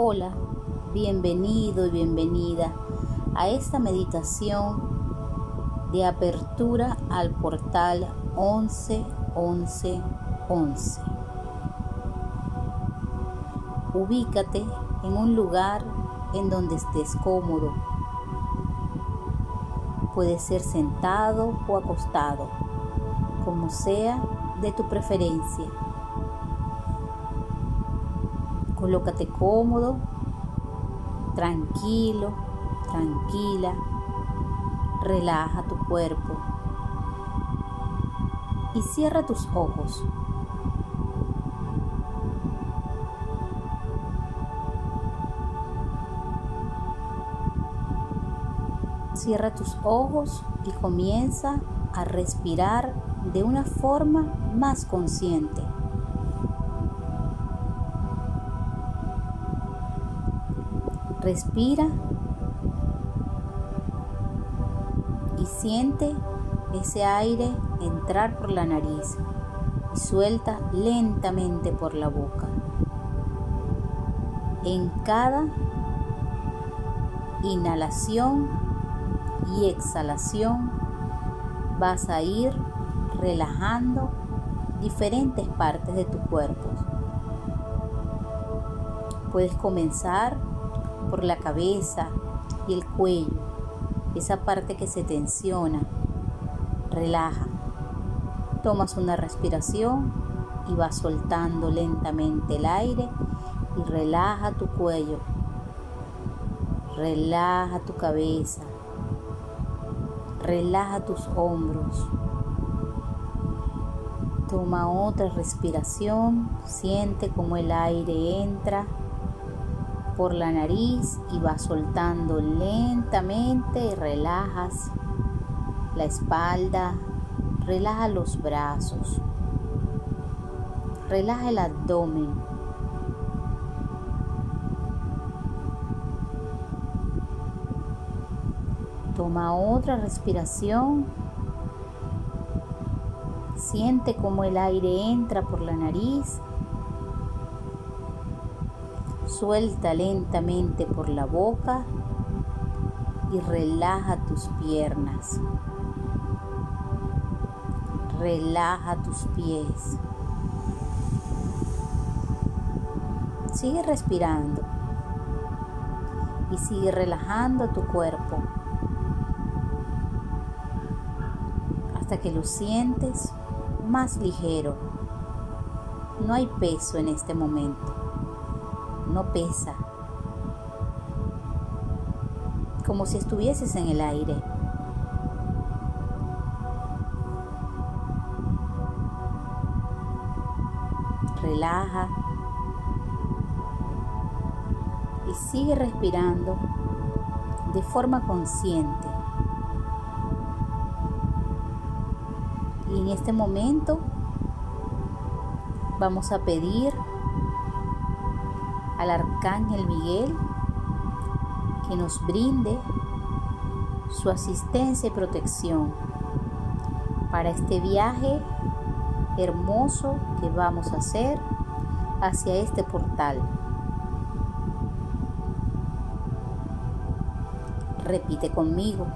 Hola, bienvenido y bienvenida a esta meditación de apertura al portal 11 11 11. Ubícate en un lugar en donde estés cómodo. Puede ser sentado o acostado, como sea de tu preferencia. Colócate cómodo, tranquilo, tranquila. Relaja tu cuerpo y cierra tus ojos. Cierra tus ojos y comienza a respirar de una forma más consciente. Respira y siente ese aire entrar por la nariz y suelta lentamente por la boca. En cada inhalación y exhalación vas a ir relajando diferentes partes de tu cuerpo. Puedes comenzar por la cabeza y el cuello, esa parte que se tensiona. Relaja. Tomas una respiración y vas soltando lentamente el aire y relaja tu cuello. Relaja tu cabeza. Relaja tus hombros. Toma otra respiración, siente como el aire entra por la nariz y va soltando lentamente y relajas la espalda, relaja los brazos, relaja el abdomen. Toma otra respiración. Siente como el aire entra por la nariz Suelta lentamente por la boca y relaja tus piernas. Relaja tus pies. Sigue respirando y sigue relajando tu cuerpo hasta que lo sientes más ligero. No hay peso en este momento no pesa, como si estuvieses en el aire. Relaja y sigue respirando de forma consciente. Y en este momento vamos a pedir al Arcángel Miguel que nos brinde su asistencia y protección para este viaje hermoso que vamos a hacer hacia este portal. Repite conmigo,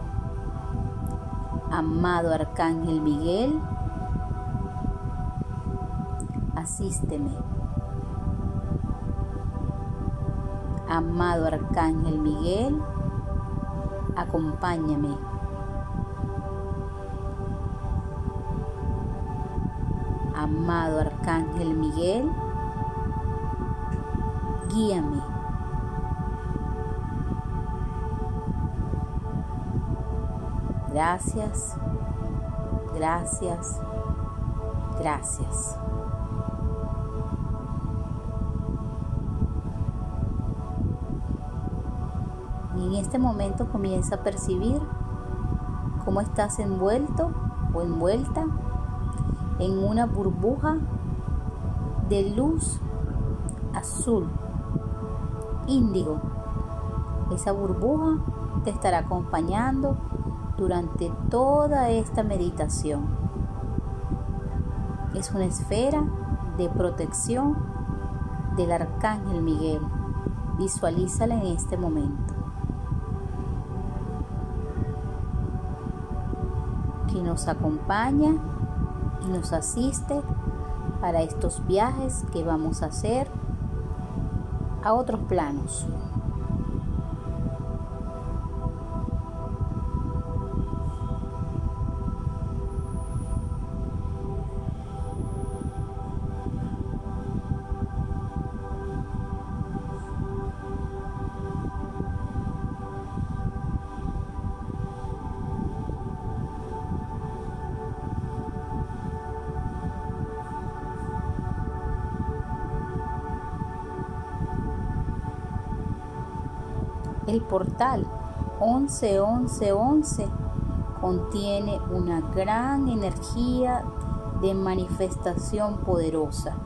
amado Arcángel Miguel, asísteme Amado Arcángel Miguel, acompáñame. Amado Arcángel Miguel, guíame. Gracias, gracias, gracias. En este momento comienza a percibir cómo estás envuelto o envuelta en una burbuja de luz azul, índigo. Esa burbuja te estará acompañando durante toda esta meditación. Es una esfera de protección del Arcángel Miguel Visualízala en este momento. Que nos acompaña y nos asiste para estos viajes que vamos a hacer a otros planos. Portal 111111 contiene una gran energía de manifestación poderosa.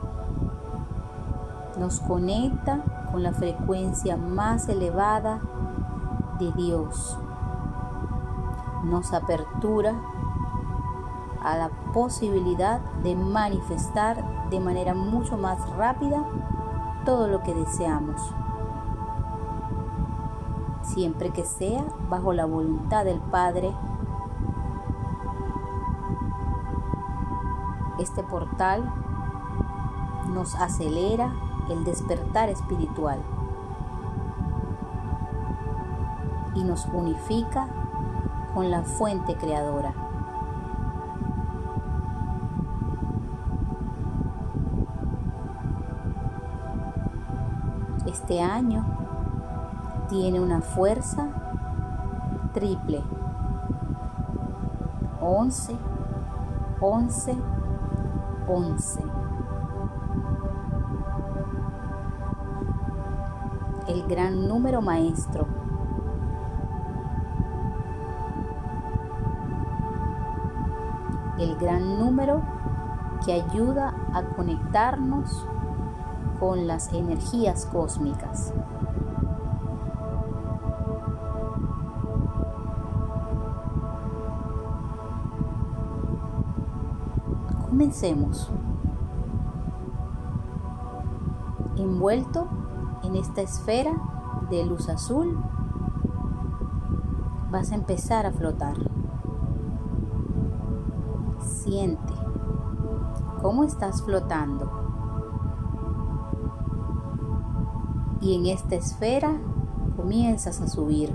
Nos conecta con la frecuencia más elevada de Dios. Nos apertura a la posibilidad de manifestar de manera mucho más rápida todo lo que deseamos siempre que sea bajo la voluntad del Padre. Este portal nos acelera el despertar espiritual y nos unifica con la fuente creadora. Este año tiene una fuerza triple. 11, 11, 11. El gran número maestro. El gran número que ayuda a conectarnos con las energías cósmicas. Comencemos. Envuelto en esta esfera de luz azul, vas a empezar a flotar. Siente cómo estás flotando. Y en esta esfera comienzas a subir.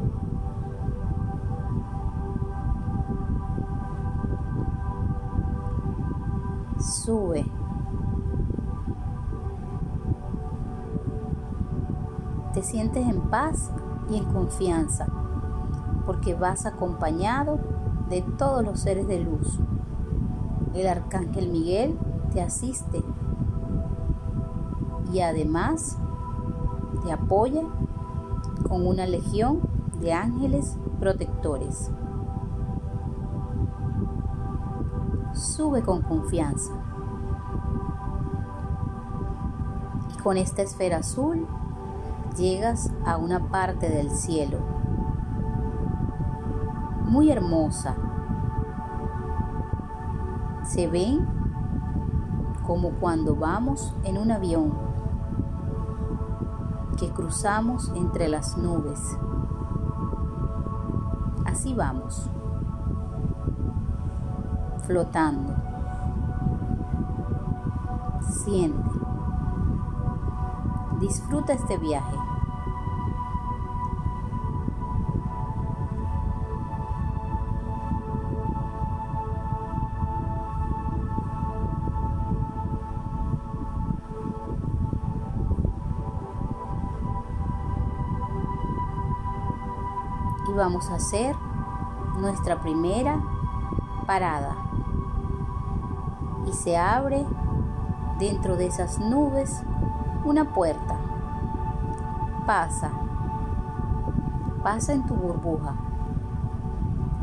Sube. Te sientes en paz y en confianza porque vas acompañado de todos los seres de luz. El arcángel Miguel te asiste y además te apoya con una legión de ángeles protectores. Sube con confianza. Con esta esfera azul llegas a una parte del cielo muy hermosa. Se ven como cuando vamos en un avión que cruzamos entre las nubes. Así vamos, flotando. Siente. Disfruta este viaje. Y vamos a hacer nuestra primera parada. Y se abre dentro de esas nubes una puerta. Pasa. Pasa en tu burbuja.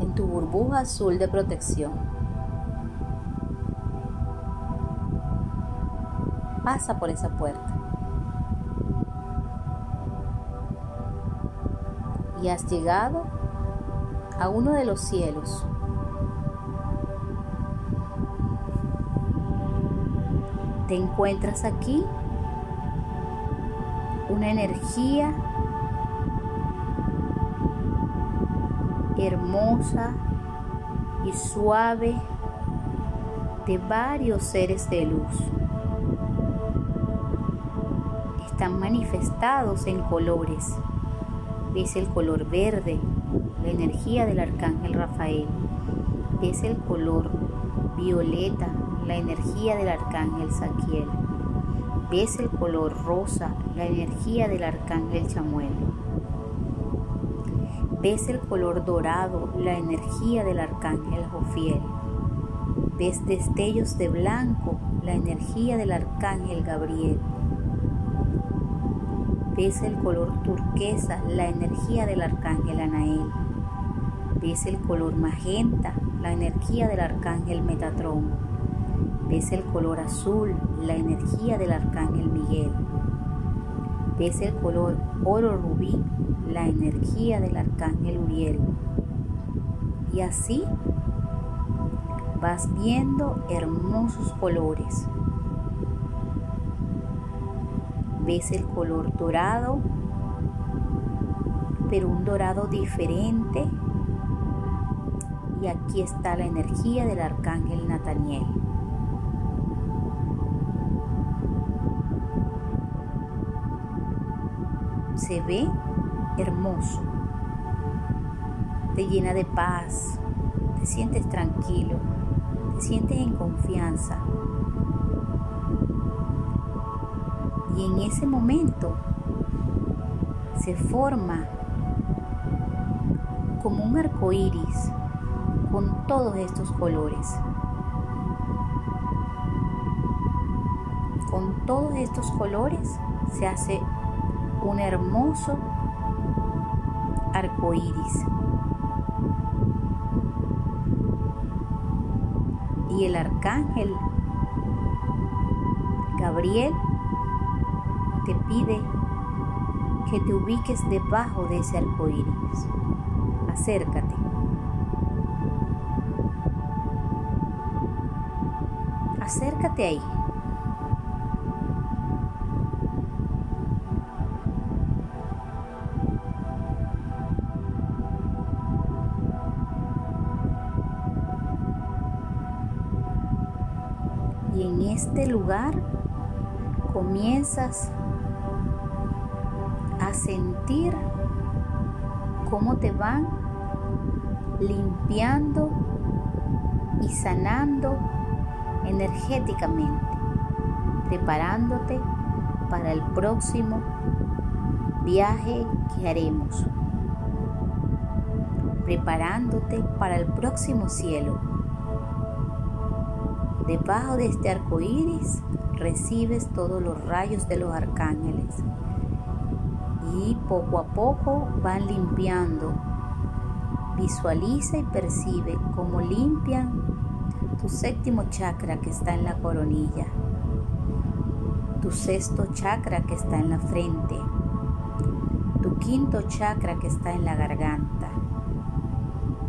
En tu burbuja azul de protección. Pasa por esa puerta. Y has llegado a uno de los cielos. Te encuentras aquí una energía hermosa y suave de varios seres de luz. Están manifestados en colores. Ves el color verde, la energía del arcángel Rafael. Ves el color violeta, la energía del arcángel Saquiel. Ves el color rosa, la energía del arcángel Chamuel. Ves el color dorado, la energía del arcángel Jofiel. Ves destellos de blanco, la energía del arcángel Gabriel. Ves el color turquesa, la energía del arcángel Anael. Ves el color magenta, la energía del arcángel Metatrón. Ves el color azul, la energía del arcángel Miguel. Ves el color oro rubí, la energía del arcángel Uriel. Y así vas viendo hermosos colores. Ves el color dorado, pero un dorado diferente. Y aquí está la energía del arcángel Nataniel. Se ve hermoso, te llena de paz, te sientes tranquilo, te sientes en confianza. Y en ese momento se forma como un arco iris con todos estos colores. Con todos estos colores se hace un hermoso arco iris. Y el arcángel Gabriel te pide que te ubiques debajo de ese arco iris. Acércate. Acércate ahí. Comienzas a sentir cómo te van limpiando y sanando energéticamente, preparándote para el próximo viaje que haremos, preparándote para el próximo cielo. Debajo de este arco iris recibes todos los rayos de los arcángeles y poco a poco van limpiando. Visualiza y percibe cómo limpian tu séptimo chakra que está en la coronilla, tu sexto chakra que está en la frente, tu quinto chakra que está en la garganta,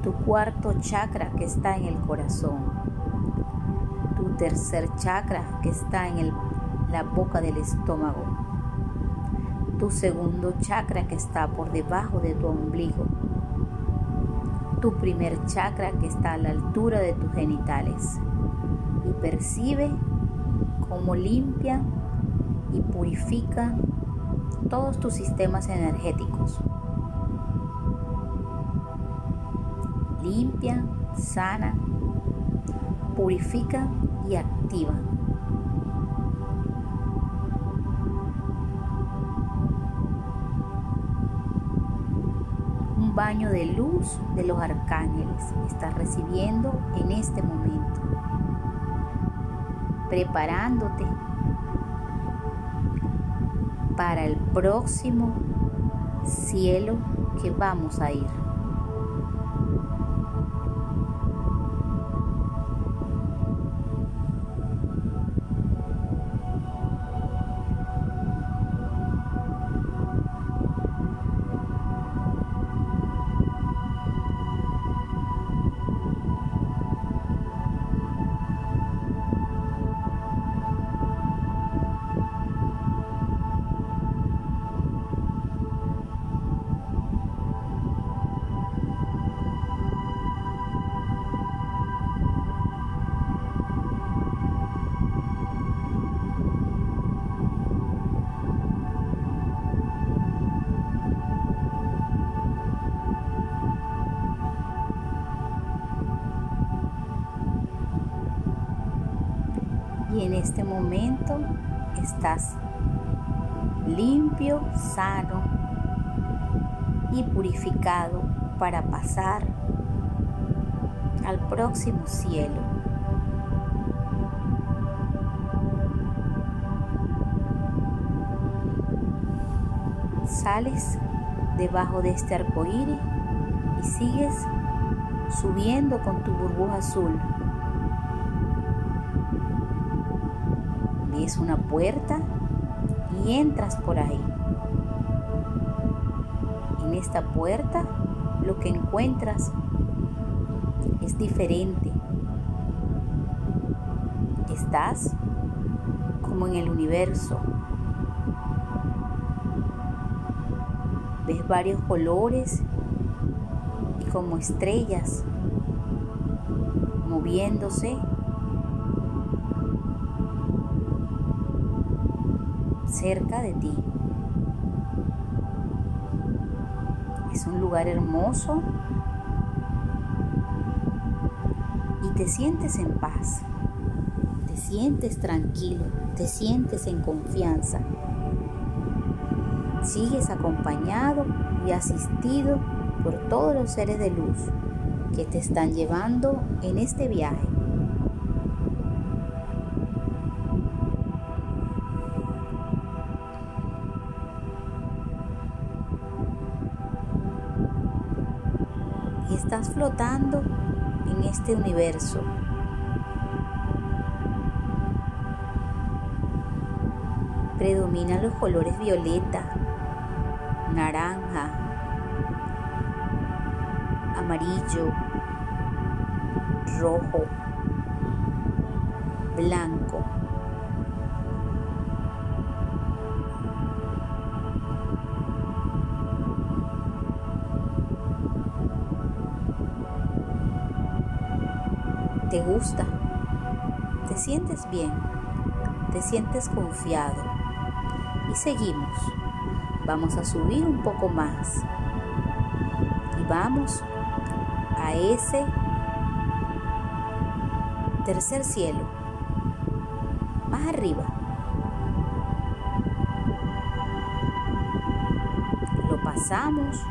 tu cuarto chakra que está en el corazón, tercer chakra que está en la boca del estómago, tu segundo chakra que está por debajo de tu ombligo, tu primer chakra que está a la altura de tus genitales. Y percibe cómo limpia y purifica todos tus sistemas energéticos. Limpia, sana, purifica y activa. baño de luz de los arcángeles estás recibiendo en este momento, preparándote para el próximo cielo que vamos a ir. Este momento estás limpio, sano y purificado para pasar al próximo cielo. Sales debajo de este arco iris y sigues subiendo con tu burbuja azul. Ves una puerta y entras por ahí. En esta puerta lo que encuentras es diferente. Estás como en el universo. Ves varios colores y como estrellas moviéndose cerca de ti. Es un lugar hermoso y te sientes en paz, te sientes tranquilo, te sientes en confianza. Sigues acompañado y asistido por todos los seres de luz que te están llevando en este viaje. Flotando en este universo. Predominan los colores violeta, naranja, amarillo, rojo, blanco. ¿Te gusta? ¿Te sientes bien? ¿Te sientes confiado? Y seguimos. Vamos a subir un poco más. Y vamos a ese tercer cielo. Más arriba. Lo pasamos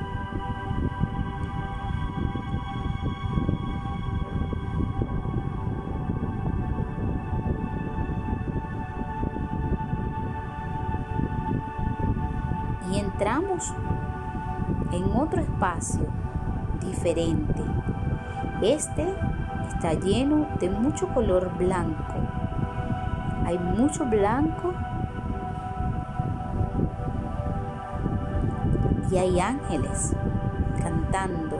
y entramos en otro espacio diferente. Este está lleno de mucho color blanco. Hay mucho blanco y hay ángeles cantando.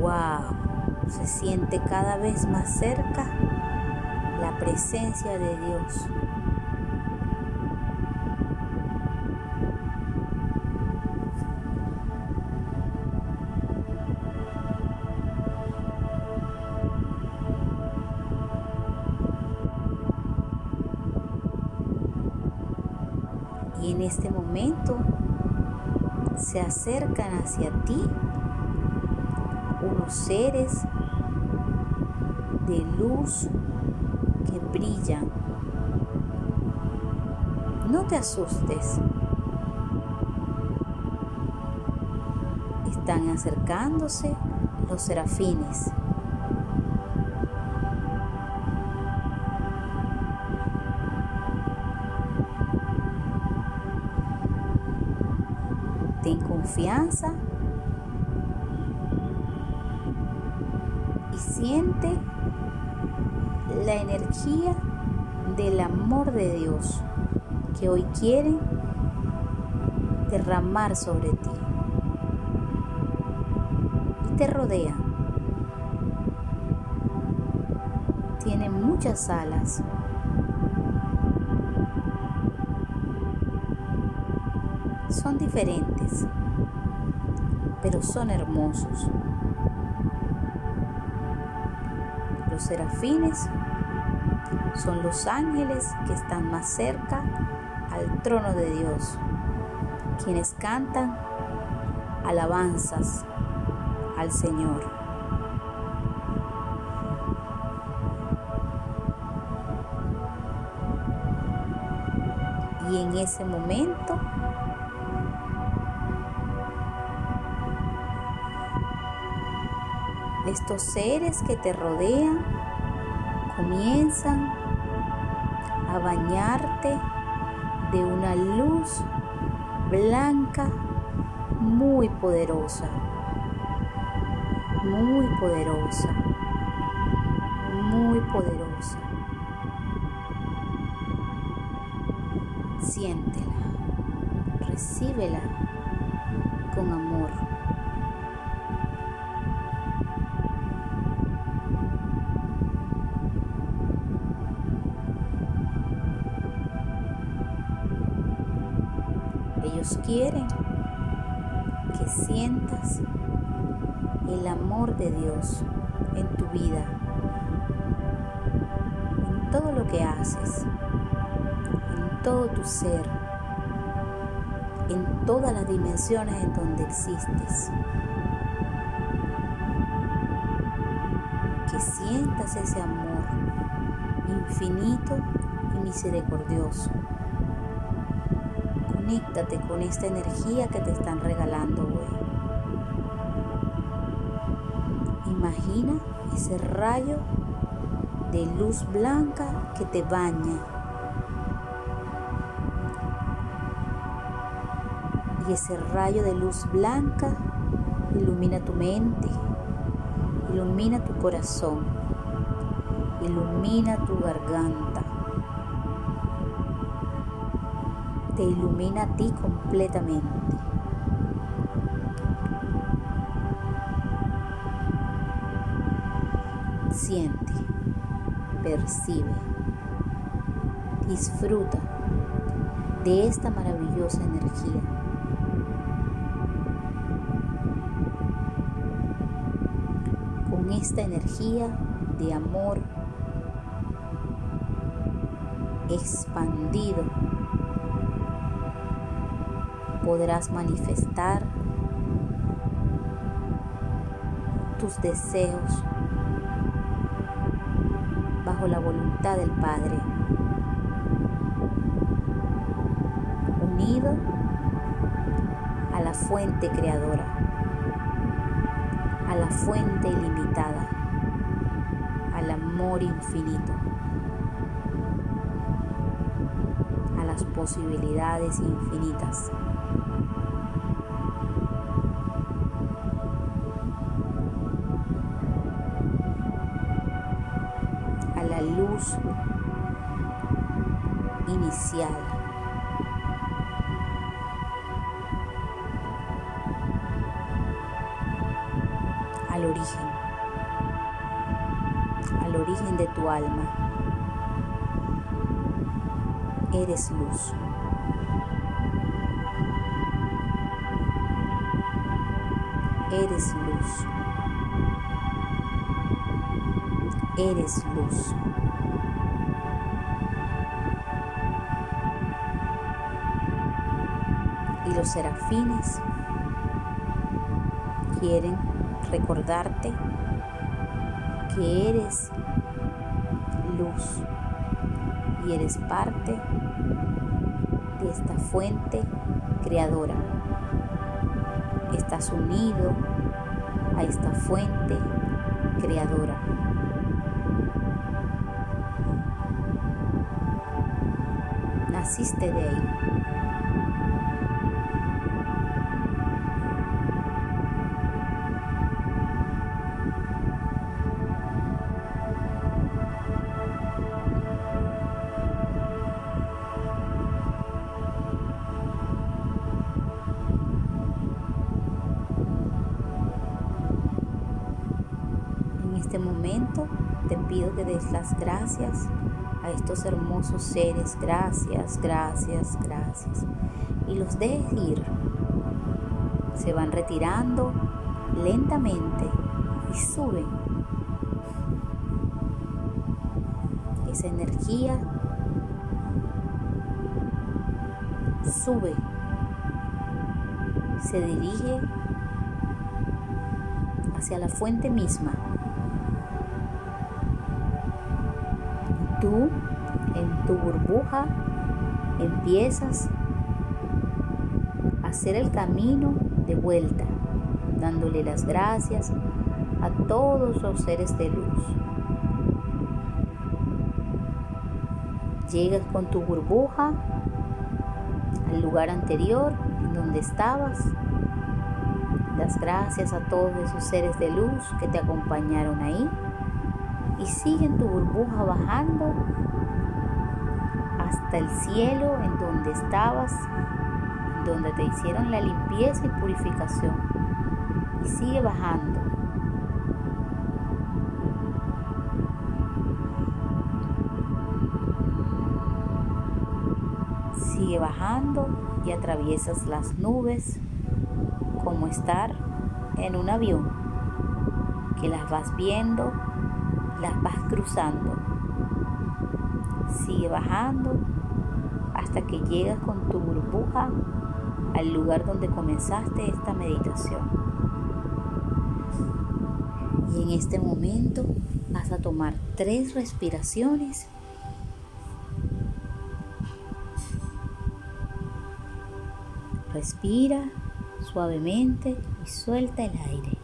¡Wow! Se siente cada vez más cerca presencia de Dios. Y en este momento se acercan hacia ti unos seres de luz brillan. No te asustes. Están acercándose los serafines. Ten confianza del amor de Dios que hoy quiere derramar sobre ti y te rodea. Tiene muchas alas. Son diferentes, pero son hermosos. Los serafines son los ángeles que están más cerca al trono de Dios, quienes cantan alabanzas al Señor. Y en ese momento estos seres que te rodean comienzan a bañarte de una luz blanca muy poderosa, muy poderosa, muy poderosa. Siéntela, recíbela con amor. Ellos quieren que sientas el amor de Dios en tu vida, en todo lo que haces, en todo tu ser, en todas las dimensiones en donde existes. Que sientas ese amor infinito y misericordioso conéctate con esta energía que te están regalando hoy. Imagina ese rayo de luz blanca que te baña. Y ese rayo de luz blanca ilumina tu mente, ilumina tu corazón, ilumina tu garganta te ilumina a ti completamente. Siente, percibe, disfruta de esta maravillosa energía. Con esta energía de amor expandido podrás manifestar tus deseos bajo la voluntad del Padre, unido a la fuente creadora, a la fuente ilimitada, al amor infinito, a las posibilidades infinitas. Luz inicial. Al origen, al origen de tu alma. Eres luz. Eres luz. Eres luz. y los serafines quieren recordarte que eres luz y eres parte de esta fuente creadora. Estás unido a esta fuente creadora. Naciste de hermosos seres. Gracias, gracias, gracias. Y los dejes ir. Se van retirando lentamente y suben. Esa energía sube. Se dirige hacia la fuente misma tú tu burbuja empiezas a hacer el camino de vuelta, dándole las gracias a todos los seres de luz. Llegas con tu burbuja al lugar anterior en donde estabas. Das gracias a todos esos seres de luz que te acompañaron ahí y siguen tu burbuja bajando hasta el cielo en donde estabas, donde te hicieron la limpieza y purificación. Y sigue bajando. Sigue bajando y atraviesas las nubes como estar en un avión que las vas viendo, las vas cruzando Sigue bajando hasta que llegas con tu burbuja al lugar donde comenzaste esta meditación. Y en este momento vas a tomar tres respiraciones. Respira suavemente y suelta el aire.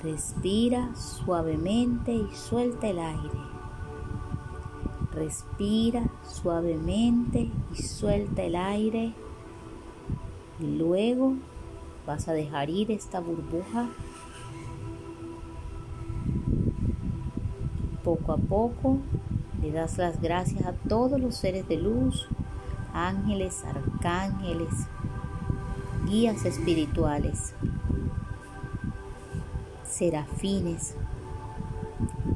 Respira suavemente y suelta el aire. Respira suavemente y suelta el aire. Y luego vas a dejar ir esta burbuja. Poco a poco le das las gracias a todos los seres de luz, ángeles, arcángeles, guías espirituales, serafines,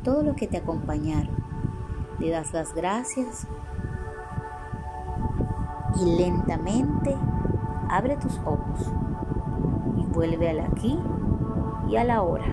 todo lo que te acompañaron le das las gracias y lentamente abre tus ojos y vuelve al aquí y a la hora.